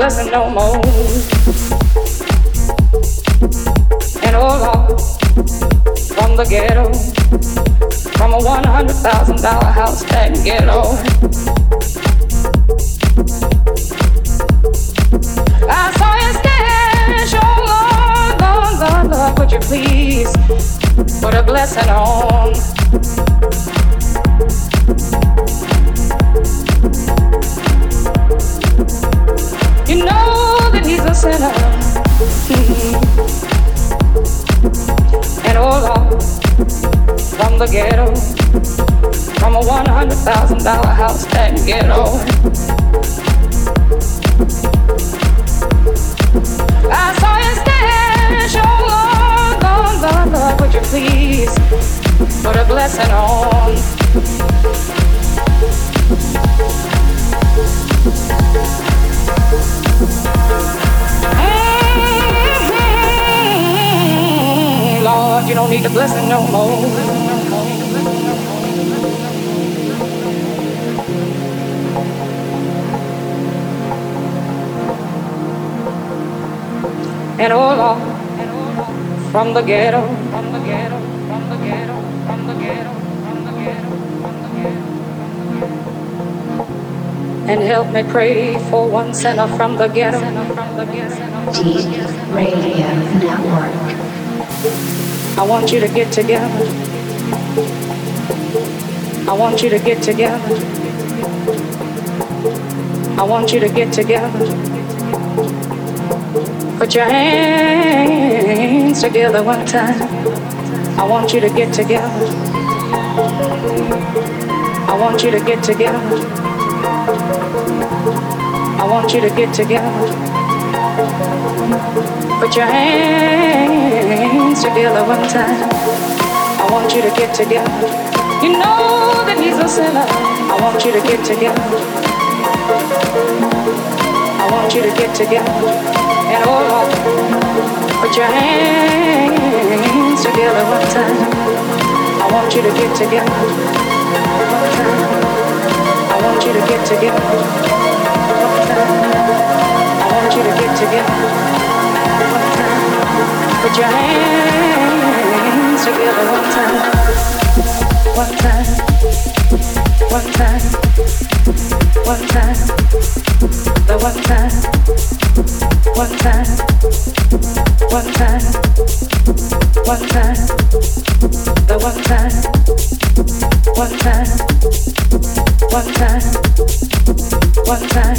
blessing no more. And oh all off from the ghetto, from a one hundred thousand dollar house back ghetto. The ghetto, from a one hundred thousand dollar house that ghetto. I saw you stand, show Lord, Lord, Lord, Lord, would you please put a blessing on? Mm, Lord, you don't need the blessing no more. And the ghetto, from the ghetto, from the ghetto. And help me pray for one sinner from the ghetto. Deep Radio Network. I want you to get together. I want you to get together. I want you to get together. Put your hands together one time. I want you to get together. I want you to get together. I want you to get together. Put your hands together one time. I want you to get together. You know that he's a sinner. I want you to get together. I want you to get together. Oh Lord, put your hands together one time. I want you to get together. One time. I want you to get together. One time. I want you to get together. One time. Put your hands together one time. One time. One time. One time. The one set one time, one time, one time, one time, one time,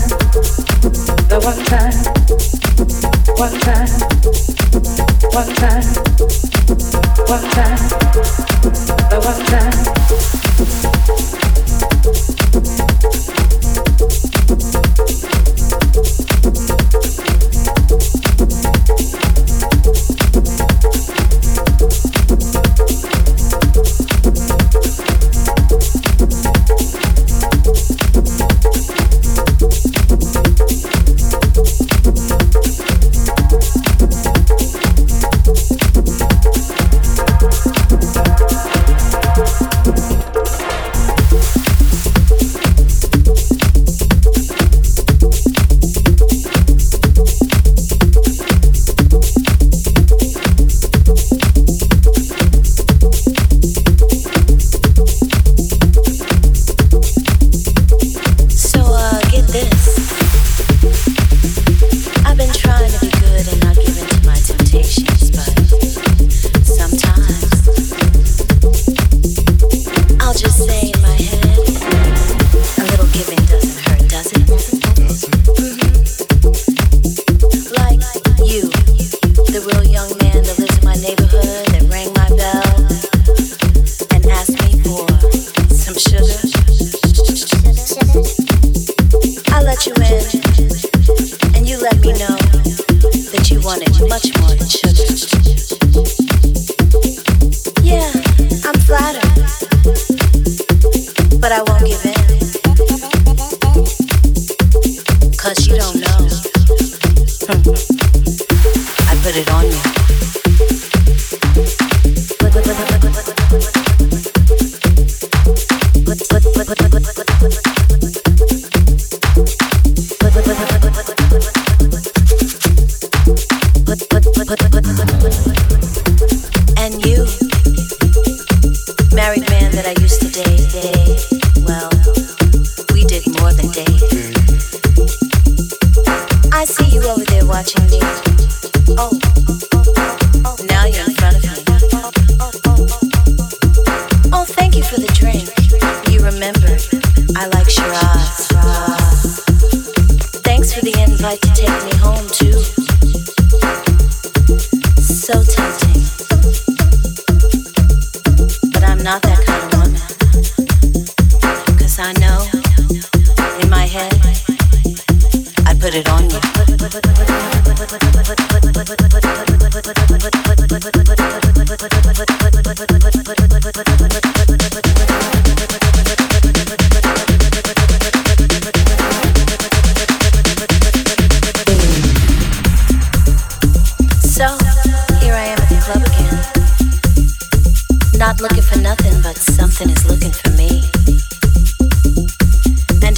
the one set, one time, one time, one time, the one time.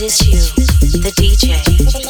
is you, the DJ.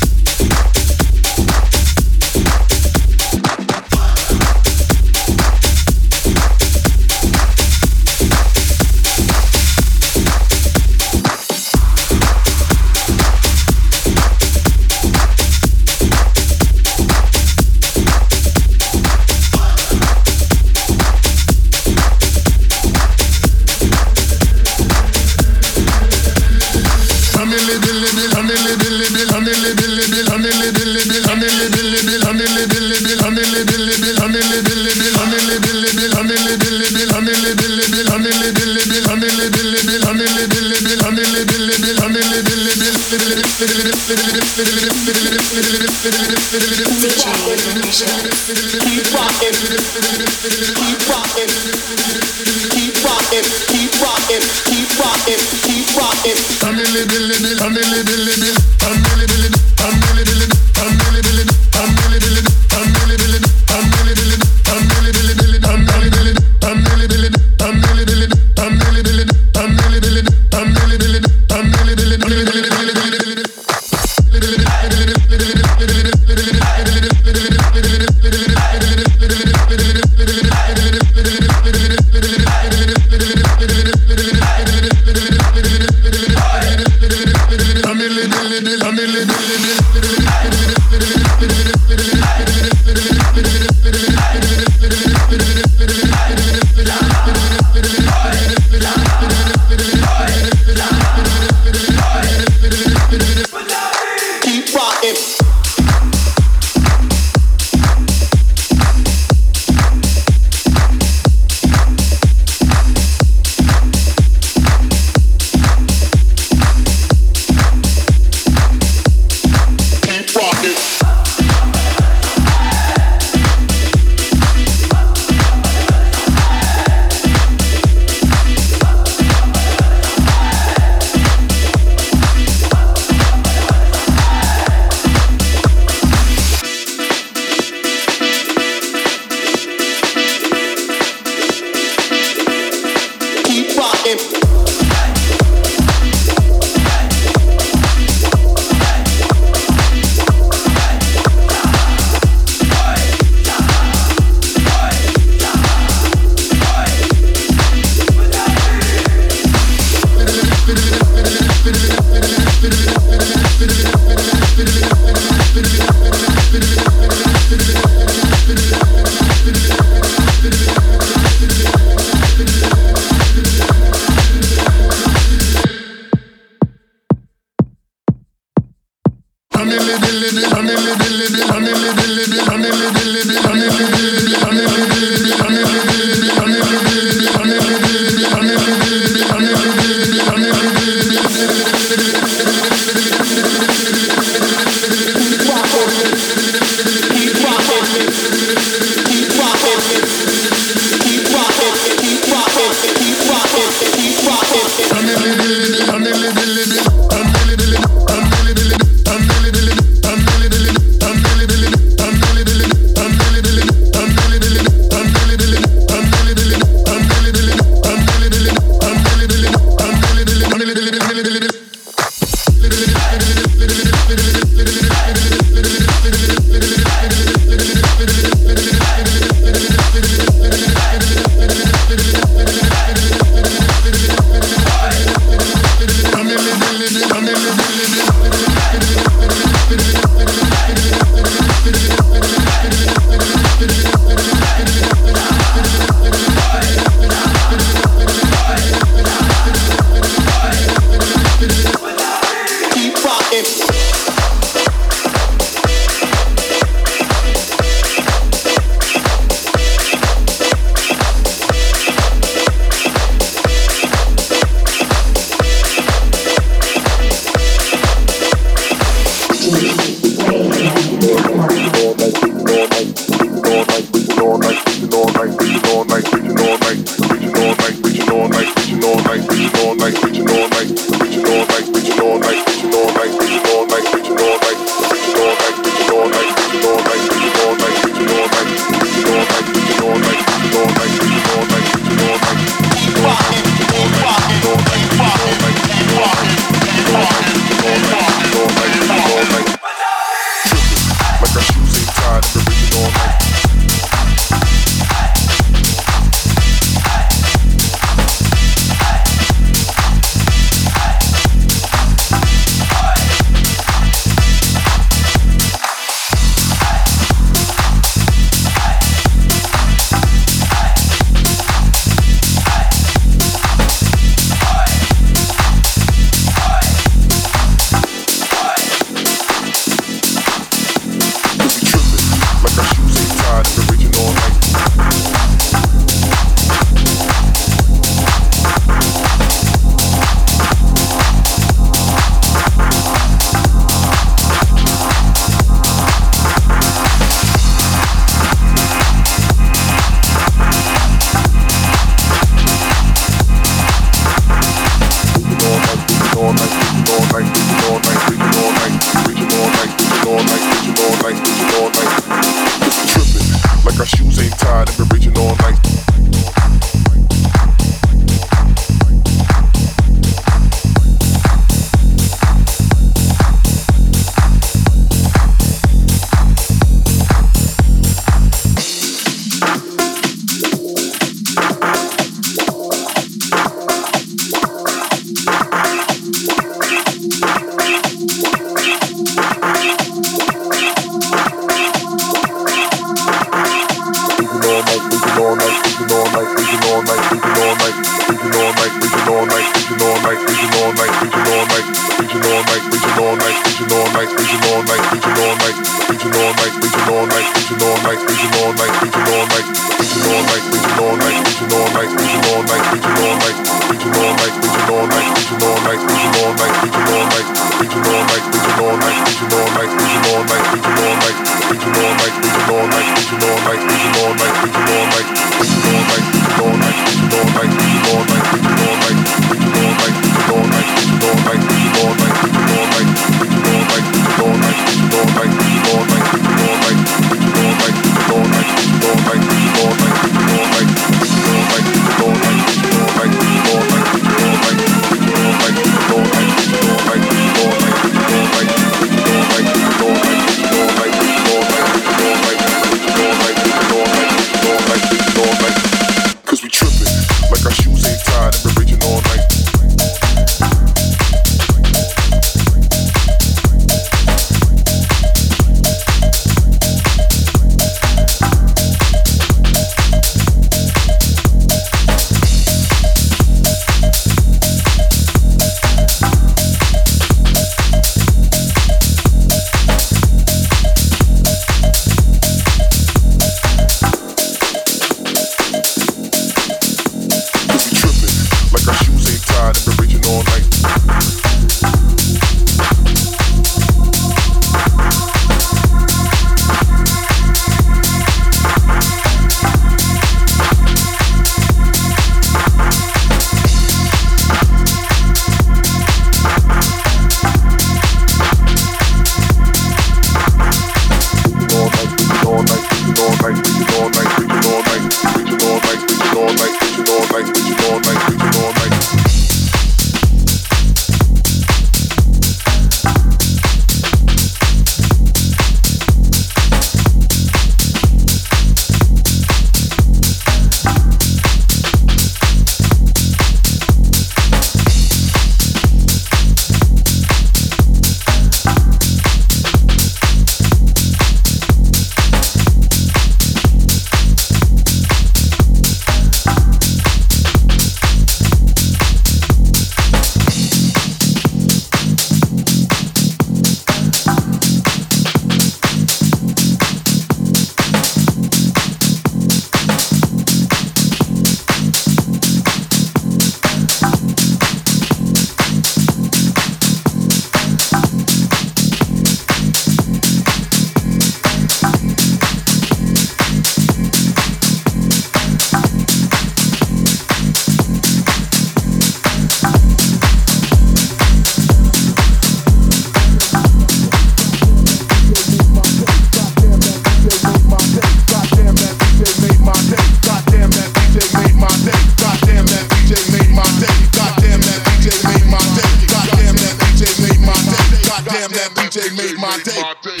Made my day.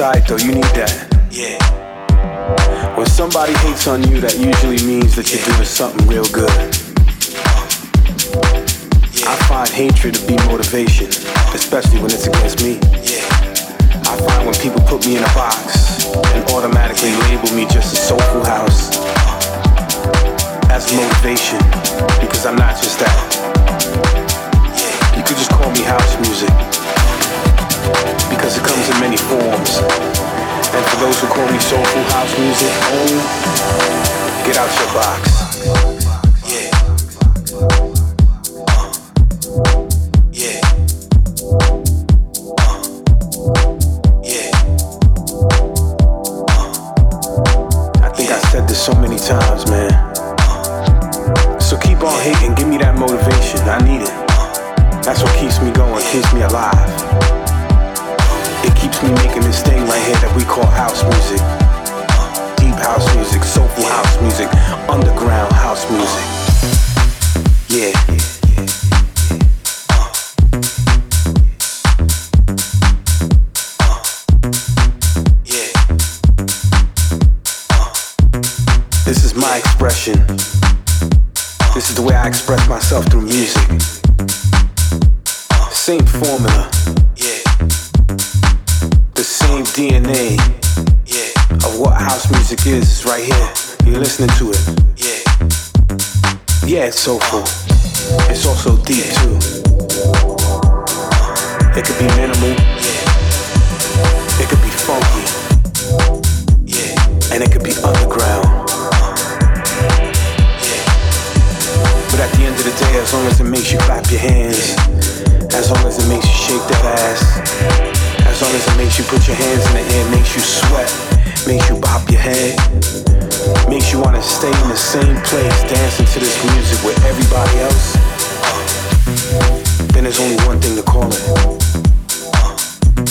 Alright though, you need that. Yeah. When somebody hates on you, that usually means that you're doing something real good. I find hatred to be motivation, especially when it's against me. I find when people put me in a box and automatically label me just a soulful house as motivation, because I'm not just that. You could just call me house music, because it comes in many forms. And for those who call me soulful house music, get out your box. House music is right here. You're listening to it. Yeah, Yeah, it's so soulful. It's also deep too. It could be minimal. Yeah. It could be funky. Yeah. And it could be underground. Yeah. But at the end of the day, as long as it makes you clap your hands, as long as it makes you shake that ass, as long as it makes you put your hands in the air, makes you sweat, makes you bop your head, makes you wanna stay in the same place, dancing to this music with everybody else, then there's only one thing to call it,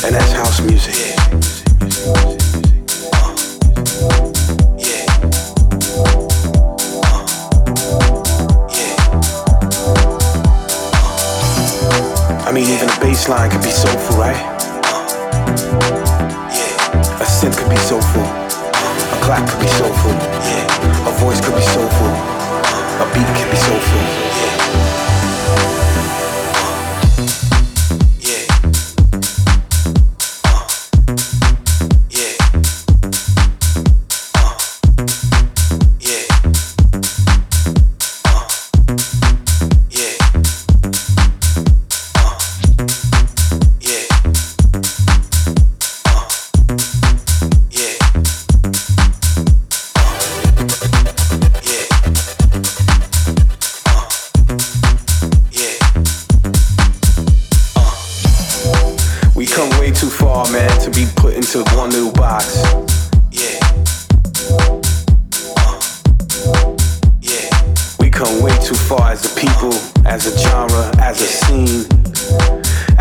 and that's house music. I mean, even a bass line could be soulful, right? Could be soulful. A clap could be soulful. Yeah. A voice could be soulful. A beat could be soulful.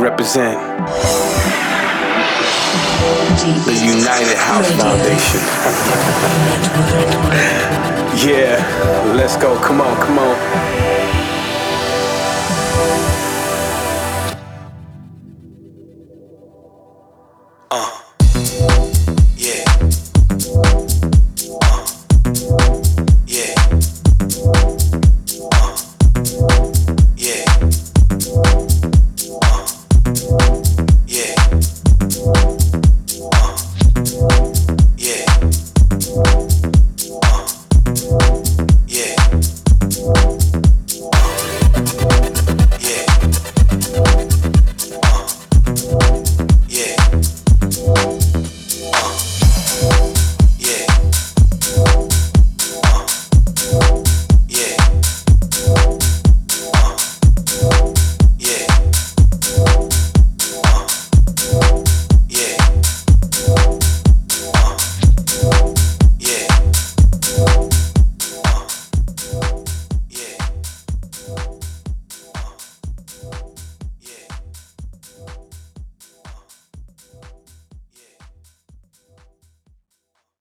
represent the United House Foundation. yeah, let's go. Come on, come on.